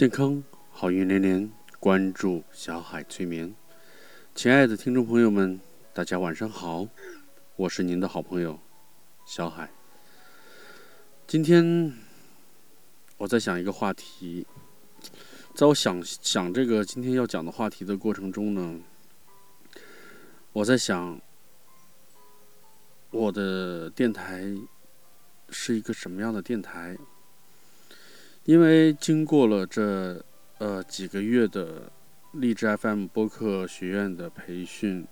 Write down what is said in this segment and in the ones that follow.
健康好运连连，关注小海催眠。亲爱的听众朋友们，大家晚上好，我是您的好朋友小海。今天我在想一个话题，在我想想这个今天要讲的话题的过程中呢，我在想我的电台是一个什么样的电台。因为经过了这呃几个月的励志 FM 播客学院的培训，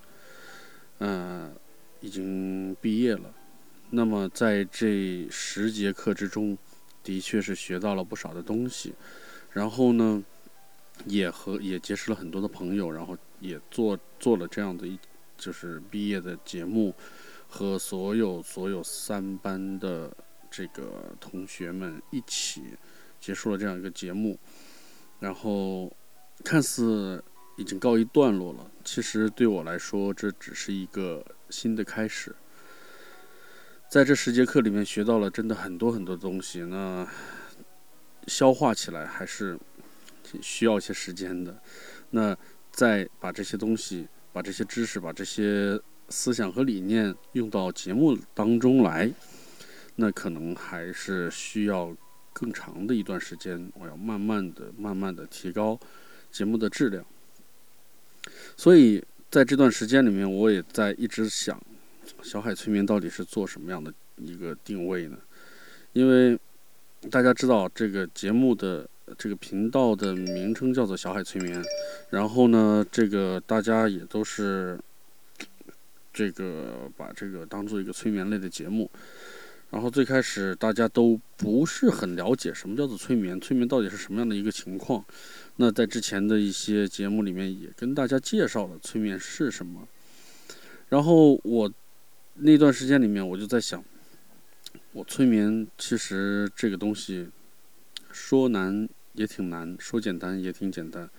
嗯，已经毕业了。那么在这十节课之中，的确是学到了不少的东西。然后呢，也和也结识了很多的朋友，然后也做做了这样的一就是毕业的节目，和所有所有三班的这个同学们一起。结束了这样一个节目，然后看似已经告一段落了。其实对我来说，这只是一个新的开始。在这十节课里面学到了真的很多很多东西，那消化起来还是需要一些时间的。那再把这些东西、把这些知识、把这些思想和理念用到节目当中来，那可能还是需要。更长的一段时间，我要慢慢的、慢慢的提高节目的质量。所以在这段时间里面，我也在一直想，小海催眠到底是做什么样的一个定位呢？因为大家知道这个节目的这个频道的名称叫做小海催眠，然后呢，这个大家也都是这个把这个当做一个催眠类的节目。然后最开始大家都不是很了解什么叫做催眠，催眠到底是什么样的一个情况。那在之前的一些节目里面也跟大家介绍了催眠是什么。然后我那段时间里面我就在想，我催眠其实这个东西说难也挺难，说简单也挺简单。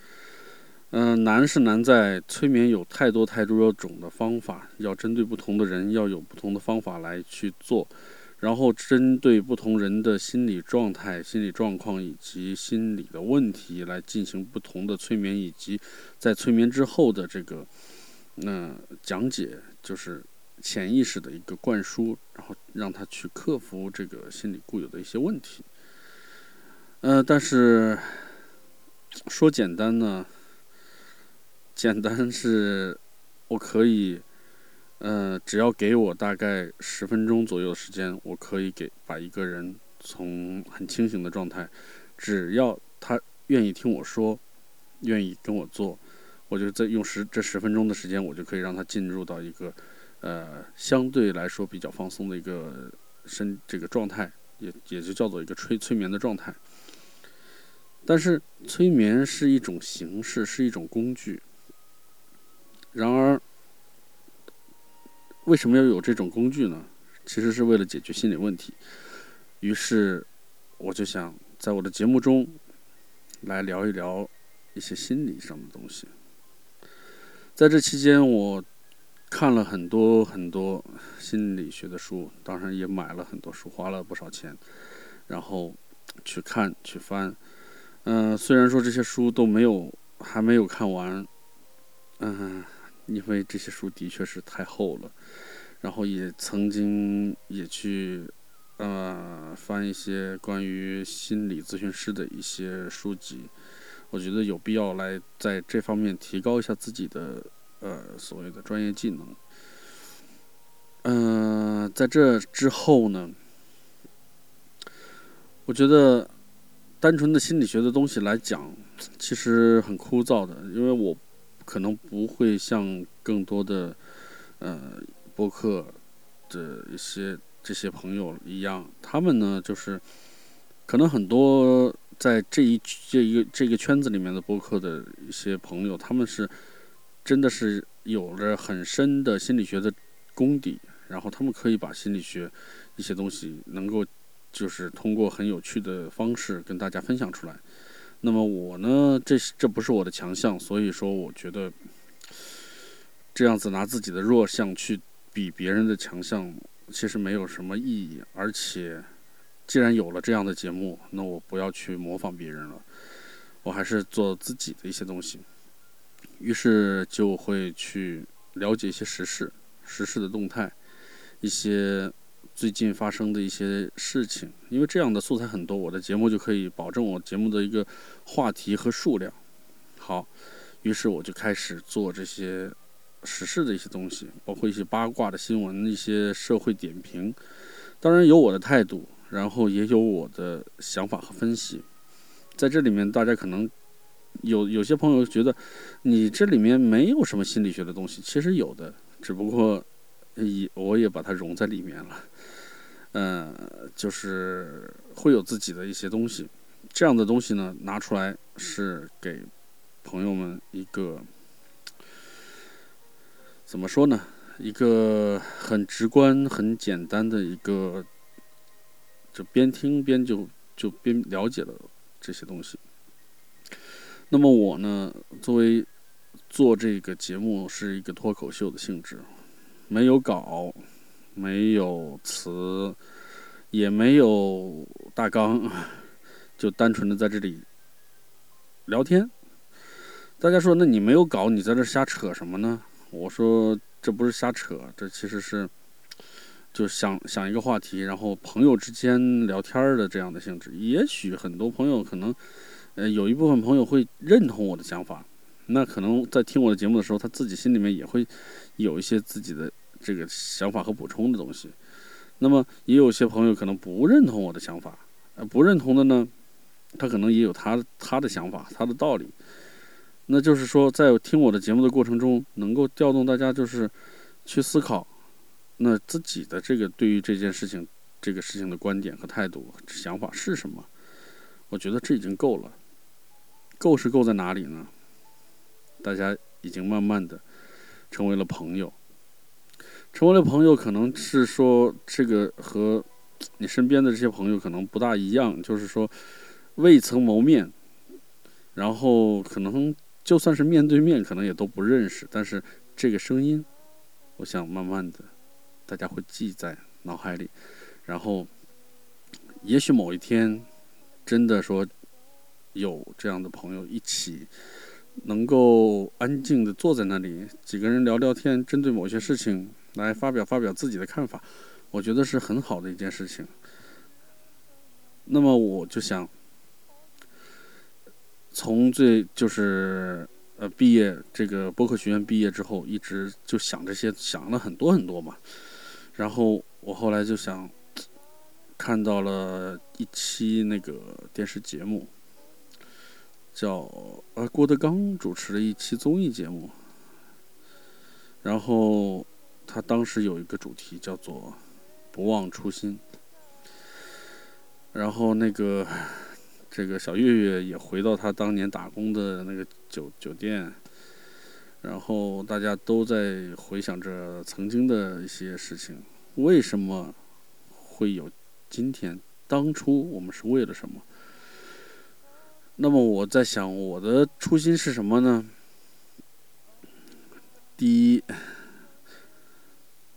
嗯，难是难在催眠有太多太多种的方法，要针对不同的人要有不同的方法来去做。然后针对不同人的心理状态、心理状况以及心理的问题来进行不同的催眠，以及在催眠之后的这个那讲解，就是潜意识的一个灌输，然后让他去克服这个心理固有的一些问题。呃，但是说简单呢，简单是我可以。呃，只要给我大概十分钟左右的时间，我可以给把一个人从很清醒的状态，只要他愿意听我说，愿意跟我做，我就在用十这十分钟的时间，我就可以让他进入到一个呃相对来说比较放松的一个身这个状态，也也就叫做一个催催眠的状态。但是催眠是一种形式，是一种工具，然而。为什么要有这种工具呢？其实是为了解决心理问题。于是，我就想在我的节目中来聊一聊一些心理上的东西。在这期间，我看了很多很多心理学的书，当然也买了很多书，花了不少钱，然后去看去翻。嗯，虽然说这些书都没有还没有看完，嗯。因为这些书的确是太厚了，然后也曾经也去，呃，翻一些关于心理咨询师的一些书籍，我觉得有必要来在这方面提高一下自己的呃所谓的专业技能。嗯，在这之后呢，我觉得单纯的心理学的东西来讲，其实很枯燥的，因为我。可能不会像更多的呃播客的一些这些朋友一样，他们呢就是可能很多在这一这一个这个圈子里面的播客的一些朋友，他们是真的是有着很深的心理学的功底，然后他们可以把心理学一些东西能够就是通过很有趣的方式跟大家分享出来。那么我呢，这这不是我的强项，所以说我觉得这样子拿自己的弱项去比别人的强项，其实没有什么意义。而且，既然有了这样的节目，那我不要去模仿别人了，我还是做自己的一些东西。于是就会去了解一些时事、时事的动态，一些最近发生的一些事情。因为这样的素材很多，我的节目就可以保证我节目的一个话题和数量。好，于是我就开始做这些时事的一些东西，包括一些八卦的新闻、一些社会点评。当然有我的态度，然后也有我的想法和分析。在这里面，大家可能。有有些朋友觉得，你这里面没有什么心理学的东西，其实有的，只不过也我也把它融在里面了。嗯，就是会有自己的一些东西，这样的东西呢，拿出来是给朋友们一个怎么说呢？一个很直观、很简单的一个，就边听边就就边了解了这些东西。那么我呢，作为做这个节目是一个脱口秀的性质，没有稿，没有词，也没有大纲，就单纯的在这里聊天。大家说，那你没有稿，你在这瞎扯什么呢？我说，这不是瞎扯，这其实是就想想一个话题，然后朋友之间聊天的这样的性质。也许很多朋友可能。呃，有一部分朋友会认同我的想法，那可能在听我的节目的时候，他自己心里面也会有一些自己的这个想法和补充的东西。那么，也有些朋友可能不认同我的想法，呃，不认同的呢，他可能也有他他的想法，他的道理。那就是说，在听我的节目的过程中，能够调动大家就是去思考，那自己的这个对于这件事情这个事情的观点和态度、想法是什么？我觉得这已经够了。够是够在哪里呢？大家已经慢慢的成为了朋友，成为了朋友，可能是说这个和你身边的这些朋友可能不大一样，就是说未曾谋面，然后可能就算是面对面，可能也都不认识，但是这个声音，我想慢慢的大家会记在脑海里，然后也许某一天真的说。有这样的朋友一起，能够安静的坐在那里，几个人聊聊天，针对某些事情来发表发表自己的看法，我觉得是很好的一件事情。那么我就想，从最就是呃毕业这个播客学院毕业之后，一直就想这些，想了很多很多嘛。然后我后来就想，看到了一期那个电视节目。叫呃郭德纲主持的一期综艺节目，然后他当时有一个主题叫做“不忘初心”，然后那个这个小岳岳也回到他当年打工的那个酒酒店，然后大家都在回想着曾经的一些事情，为什么会有今天？当初我们是为了什么？那么我在想，我的初心是什么呢？第一，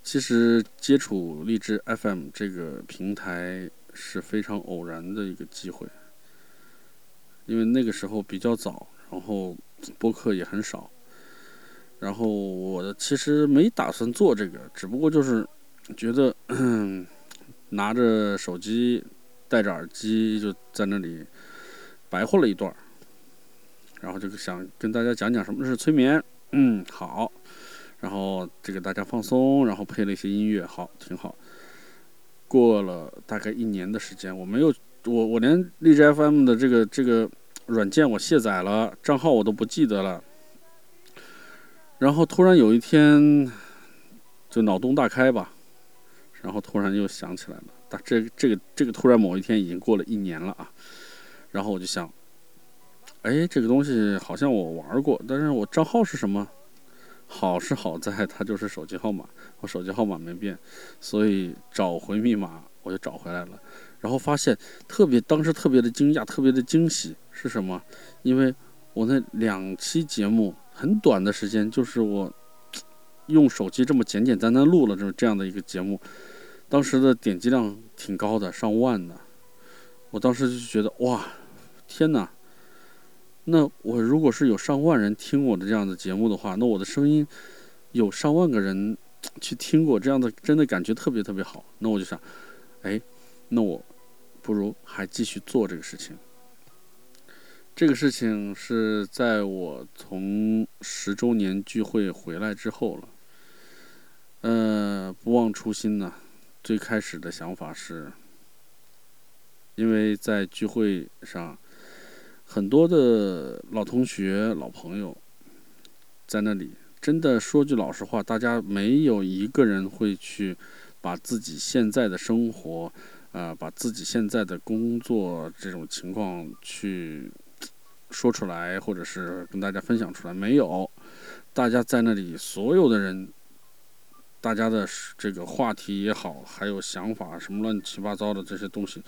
其实接触荔枝 FM 这个平台是非常偶然的一个机会，因为那个时候比较早，然后播客也很少，然后我其实没打算做这个，只不过就是觉得拿着手机，戴着耳机就在那里。白活了一段，然后就想跟大家讲讲什么是催眠。嗯，好，然后这个大家放松，然后配了一些音乐，好，挺好。过了大概一年的时间，我没有，我我连荔枝 FM 的这个这个软件我卸载了，账号我都不记得了。然后突然有一天，就脑洞大开吧，然后突然又想起来了。但这这个这个突然某一天已经过了一年了啊。然后我就想，哎，这个东西好像我玩过，但是我账号是什么？好是好在它就是手机号码，我手机号码没变，所以找回密码我就找回来了。然后发现特别，当时特别的惊讶，特别的惊喜是什么？因为我那两期节目很短的时间，就是我用手机这么简简单单录了这这样的一个节目，当时的点击量挺高的，上万的。我当时就觉得哇！天哪！那我如果是有上万人听我的这样的节目的话，那我的声音有上万个人 去听过，这样的真的感觉特别特别好。那我就想，哎，那我不如还继续做这个事情。这个事情是在我从十周年聚会回来之后了。呃，不忘初心呢。最开始的想法是，因为在聚会上，很多的老同学、老朋友在那里。真的说句老实话，大家没有一个人会去把自己现在的生活，啊，把自己现在的工作这种情况去。说出来，或者是跟大家分享出来，没有。大家在那里，所有的人，大家的这个话题也好，还有想法，什么乱七八糟的这些东西，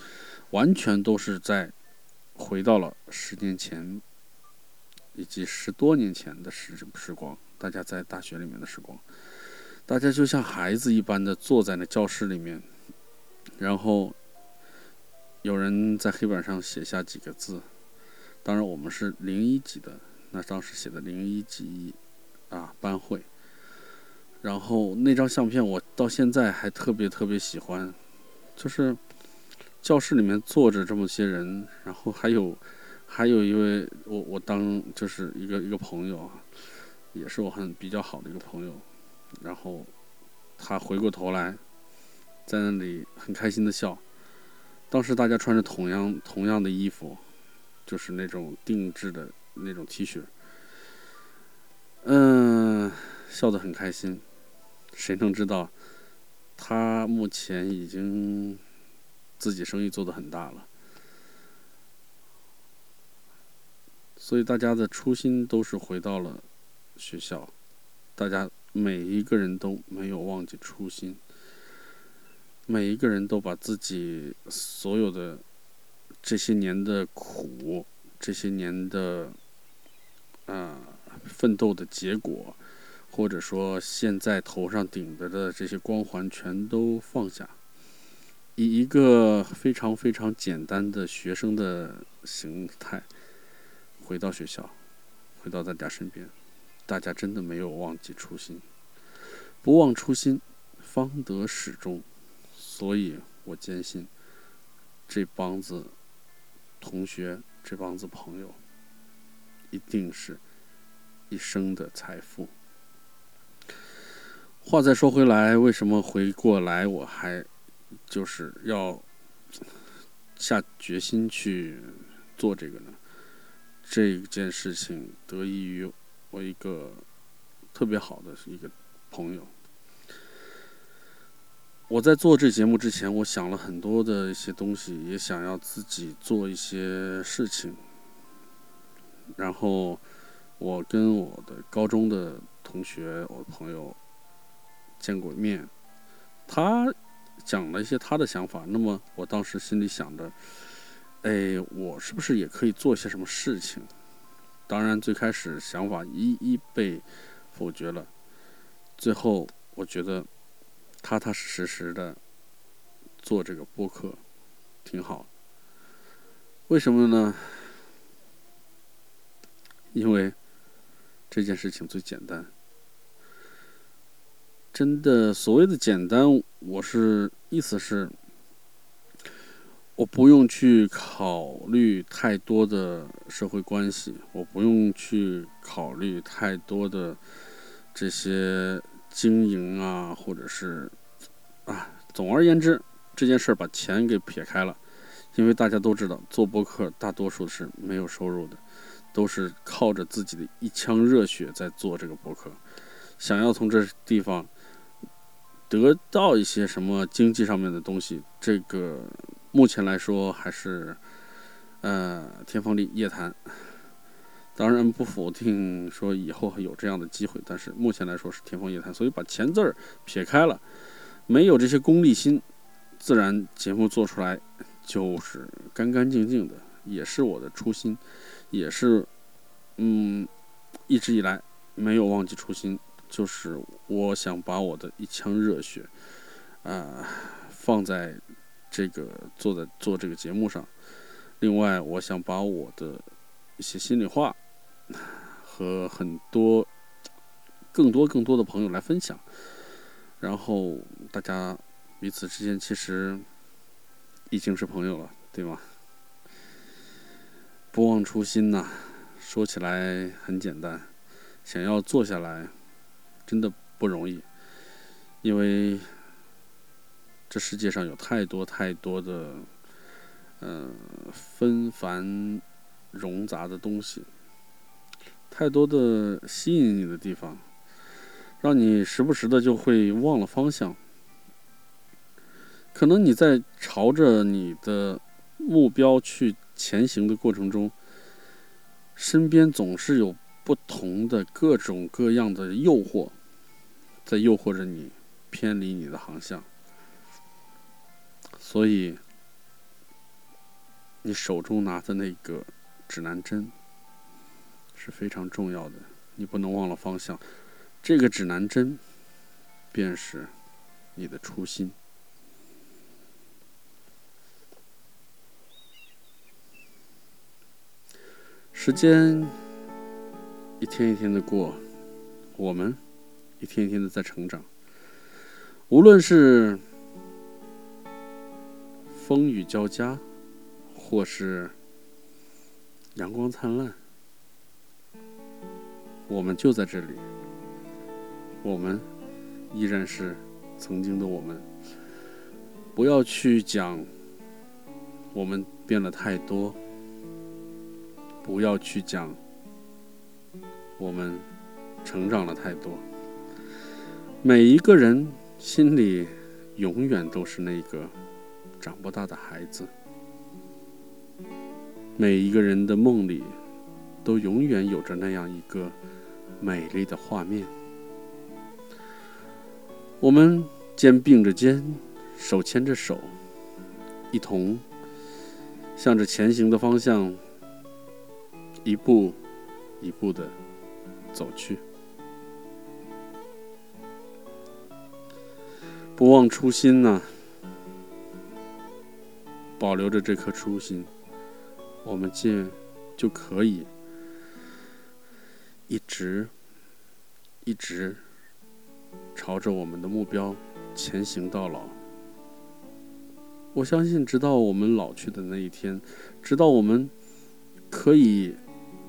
完全都是在回到了十年前，以及十多年前的时时光。大家在大学里面的时光，大家就像孩子一般的坐在那教室里面，然后有人在黑板上写下几个字。当然，我们是零一级的，那当时写的零一级啊班会。然后那张相片我到现在还特别特别喜欢，就是教室里面坐着这么些人，然后还有还有一位我我当就是一个一个朋友啊，也是我很比较好的一个朋友，然后他回过头来在那里很开心的笑。当时大家穿着同样同样的衣服。就是那种定制的那种 T 恤，嗯，笑得很开心。谁能知道，他目前已经自己生意做得很大了。所以大家的初心都是回到了学校，大家每一个人都没有忘记初心，每一个人都把自己所有的。这些年的苦，这些年的啊奋斗的结果，或者说现在头上顶着的这些光环，全都放下，以一个非常非常简单的学生的形态回到学校，回到大家身边。大家真的没有忘记初心，不忘初心，方得始终。所以我坚信，这帮子。同学，这帮子朋友，一定是一生的财富。话再说回来，为什么回过来我还就是要下决心去做这个呢？这件事情得益于我一个特别好的一个朋友。我在做这节目之前，我想了很多的一些东西，也想要自己做一些事情。然后，我跟我的高中的同学、我的朋友见过面，他讲了一些他的想法。那么，我当时心里想着，哎，我是不是也可以做些什么事情？当然，最开始想法一一被否决了。最后，我觉得。踏踏实实的做这个播客，挺好。为什么呢？因为这件事情最简单。真的，所谓的简单，我是意思是，我不用去考虑太多的社会关系，我不用去考虑太多的这些。经营啊，或者是啊，总而言之，这件事儿把钱给撇开了，因为大家都知道，做播客大多数是没有收入的，都是靠着自己的一腔热血在做这个播客。想要从这地方得到一些什么经济上面的东西，这个目前来说还是呃天方夜谭。当然不否定说以后还有这样的机会，但是目前来说是天方夜谭。所以把钱字儿撇开了，没有这些功利心，自然节目做出来就是干干净净的，也是我的初心，也是嗯一直以来没有忘记初心，就是我想把我的一腔热血啊放在这个做的做这个节目上。另外，我想把我的。一些心里话，和很多更多更多的朋友来分享，然后大家彼此之间其实已经是朋友了，对吗？不忘初心呐，说起来很简单，想要做下来真的不容易，因为这世界上有太多太多的嗯纷繁冗杂的东西，太多的吸引你的地方，让你时不时的就会忘了方向。可能你在朝着你的目标去。前行的过程中，身边总是有不同的各种各样的诱惑，在诱惑着你偏离你的航向。所以，你手中拿的那个指南针是非常重要的，你不能忘了方向。这个指南针便是你的初心。时间一天一天的过，我们一天天的在成长。无论是风雨交加，或是阳光灿烂，我们就在这里。我们依然是曾经的我们。不要去讲我们变了太多。不要去讲，我们成长了太多。每一个人心里永远都是那个长不大的孩子，每一个人的梦里都永远有着那样一个美丽的画面。我们肩并着肩，手牵着手，一同向着前行的方向。一步一步的走去，不忘初心呐，保留着这颗初心，我们就就可以一直一直朝着我们的目标前行到老。我相信，直到我们老去的那一天，直到我们可以。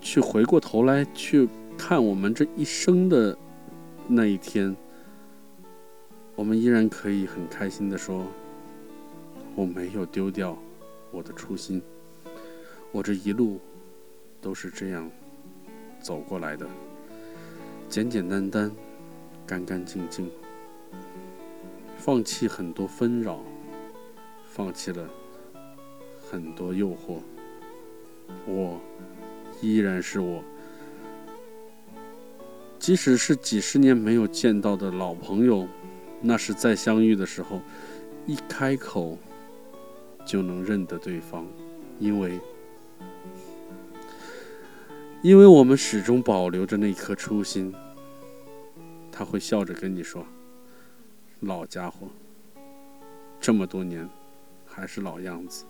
去回过头来去看我们这一生的那一天，我们依然可以很开心的说：“我没有丢掉我的初心，我这一路都是这样走过来的，简简单单，干干净净，放弃很多纷扰，放弃了很多诱惑，我。”依然是我，即使是几十年没有见到的老朋友，那是再相遇的时候，一开口就能认得对方，因为，因为我们始终保留着那颗初心。他会笑着跟你说：“老家伙，这么多年还是老样子。”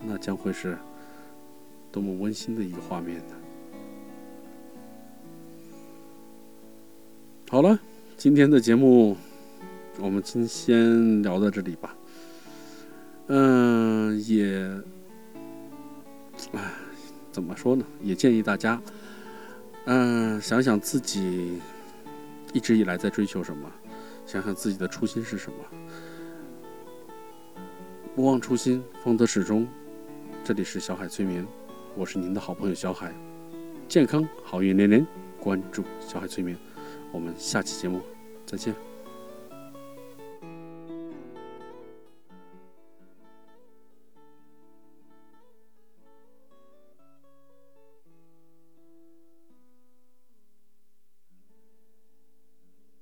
那将会是多么温馨的一个画面呢？好了，今天的节目我们今先聊到这里吧。嗯，也，哎，怎么说呢？也建议大家，嗯，想想自己一直以来在追求什么，想想自己的初心是什么，不忘初心，方得始终。这里是小海催眠，我是您的好朋友小海，健康好运连连，关注小海催眠，我们下期节目再见。